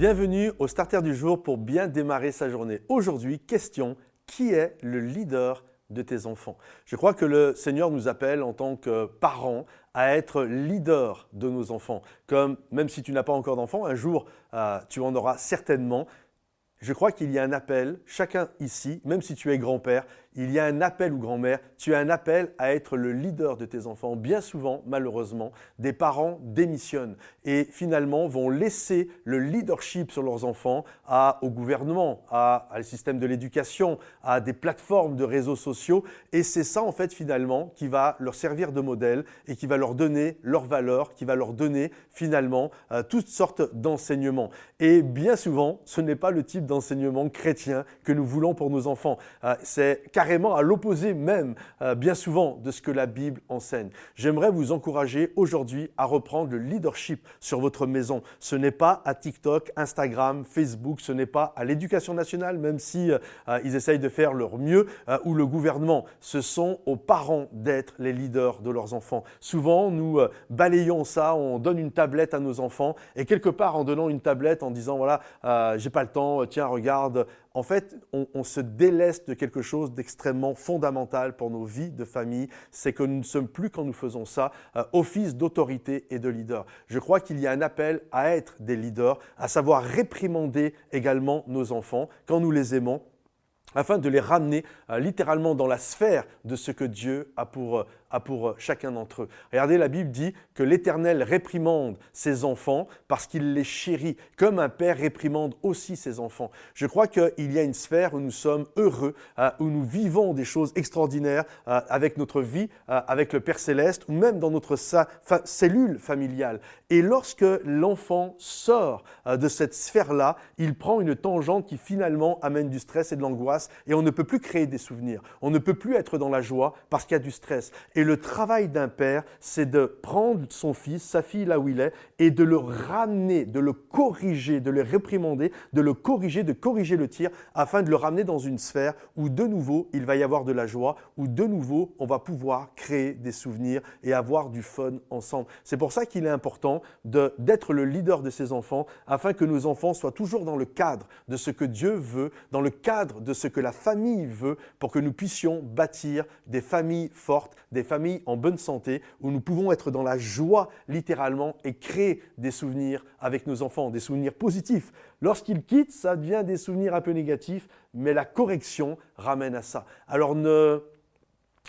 Bienvenue au starter du jour pour bien démarrer sa journée. Aujourd'hui, question, qui est le leader de tes enfants? Je crois que le Seigneur nous appelle en tant que parents à être leader de nos enfants. Comme même si tu n'as pas encore d'enfants, un jour euh, tu en auras certainement. Je crois qu'il y a un appel, chacun ici, même si tu es grand-père, il y a un appel ou grand-mère, tu as un appel à être le leader de tes enfants. Bien souvent, malheureusement, des parents démissionnent et finalement vont laisser le leadership sur leurs enfants à, au gouvernement, à, le système de l'éducation, à des plateformes de réseaux sociaux. Et c'est ça, en fait, finalement, qui va leur servir de modèle et qui va leur donner leurs valeurs, qui va leur donner finalement euh, toutes sortes d'enseignements. Et bien souvent, ce n'est pas le type d'enseignement chrétien que nous voulons pour nos enfants. Euh, c'est carrément à l'opposé même, euh, bien souvent, de ce que la Bible enseigne. J'aimerais vous encourager aujourd'hui à reprendre le leadership sur votre maison. Ce n'est pas à TikTok, Instagram, Facebook, ce n'est pas à l'éducation nationale, même si euh, euh, ils essayent de faire leur mieux, ou le gouvernement. Ce sont aux parents d'être les leaders de leurs enfants. Souvent, nous balayons ça, on donne une tablette à nos enfants, et quelque part, en donnant une tablette, en disant, voilà, j'ai pas le temps, tiens, regarde, en fait, on, se délaisse de quelque chose d'extrêmement fondamental pour nos vies de famille. C'est que nous ne sommes plus, quand nous faisons ça, euh, office d'autorité et de leader. Je crois qu'il y a un appel à être des leaders, à savoir réprimander également nos enfants quand nous les aimons afin de les ramener euh, littéralement dans la sphère de ce que Dieu a pour, euh, a pour euh, chacun d'entre eux. Regardez, la Bible dit que l'Éternel réprimande ses enfants parce qu'il les chérit, comme un père réprimande aussi ses enfants. Je crois qu'il y a une sphère où nous sommes heureux, où nous vivons des choses extraordinaires avec notre vie, avec le Père céleste, ou même dans notre cellule familiale. Et lorsque l'enfant sort de cette sphère-là, il prend une tangente qui finalement amène du stress et de l'angoisse et on ne peut plus créer des souvenirs. On ne peut plus être dans la joie parce qu'il y a du stress. Le travail d'un père, c'est de prendre son fils, sa fille là où il est, et de le ramener, de le corriger, de le réprimander, de le corriger, de corriger le tir, afin de le ramener dans une sphère où de nouveau il va y avoir de la joie, où de nouveau on va pouvoir créer des souvenirs et avoir du fun ensemble. C'est pour ça qu'il est important d'être le leader de ses enfants, afin que nos enfants soient toujours dans le cadre de ce que Dieu veut, dans le cadre de ce que la famille veut pour que nous puissions bâtir des familles fortes, des en bonne santé, où nous pouvons être dans la joie littéralement et créer des souvenirs avec nos enfants, des souvenirs positifs. Lorsqu'ils quittent, ça devient des souvenirs un peu négatifs, mais la correction ramène à ça. Alors ne,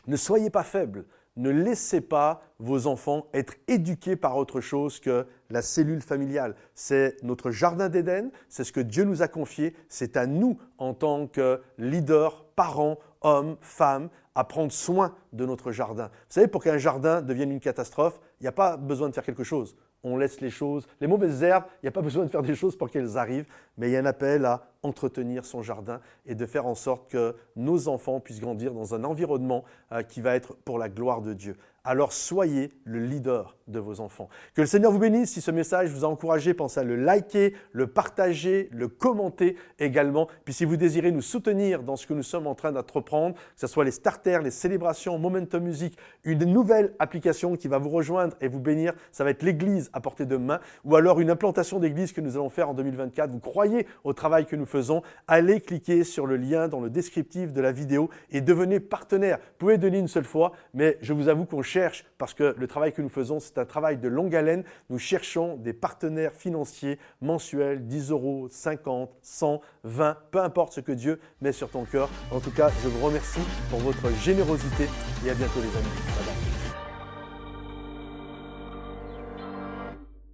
ne soyez pas faibles ne laissez pas vos enfants être éduqués par autre chose que la cellule familiale. C'est notre jardin d'Éden, c'est ce que Dieu nous a confié, c'est à nous en tant que leaders, parents, hommes, femmes, à prendre soin de notre jardin. Vous savez, pour qu'un jardin devienne une catastrophe, il n'y a pas besoin de faire quelque chose. On laisse les choses, les mauvaises herbes, il n'y a pas besoin de faire des choses pour qu'elles arrivent, mais il y a un appel à entretenir son jardin et de faire en sorte que nos enfants puissent grandir dans un environnement euh, qui va être pour la gloire de Dieu alors soyez le leader de vos enfants. Que le Seigneur vous bénisse. Si ce message vous a encouragé, pensez à le liker, le partager, le commenter également. Puis si vous désirez nous soutenir dans ce que nous sommes en train d'entreprendre, que ce soit les starters, les célébrations, Momentum Music, une nouvelle application qui va vous rejoindre et vous bénir, ça va être l'église à portée de main, ou alors une implantation d'église que nous allons faire en 2024. Vous croyez au travail que nous faisons, allez cliquer sur le lien dans le descriptif de la vidéo et devenez partenaire. Vous pouvez donner une seule fois, mais je vous avoue qu'on cherche, parce que le travail que nous faisons, c'est un travail de longue haleine, nous cherchons des partenaires financiers mensuels, 10 euros, 50, 100, 20, peu importe ce que Dieu met sur ton cœur. En tout cas, je vous remercie pour votre générosité et à bientôt les amis. Bye bye.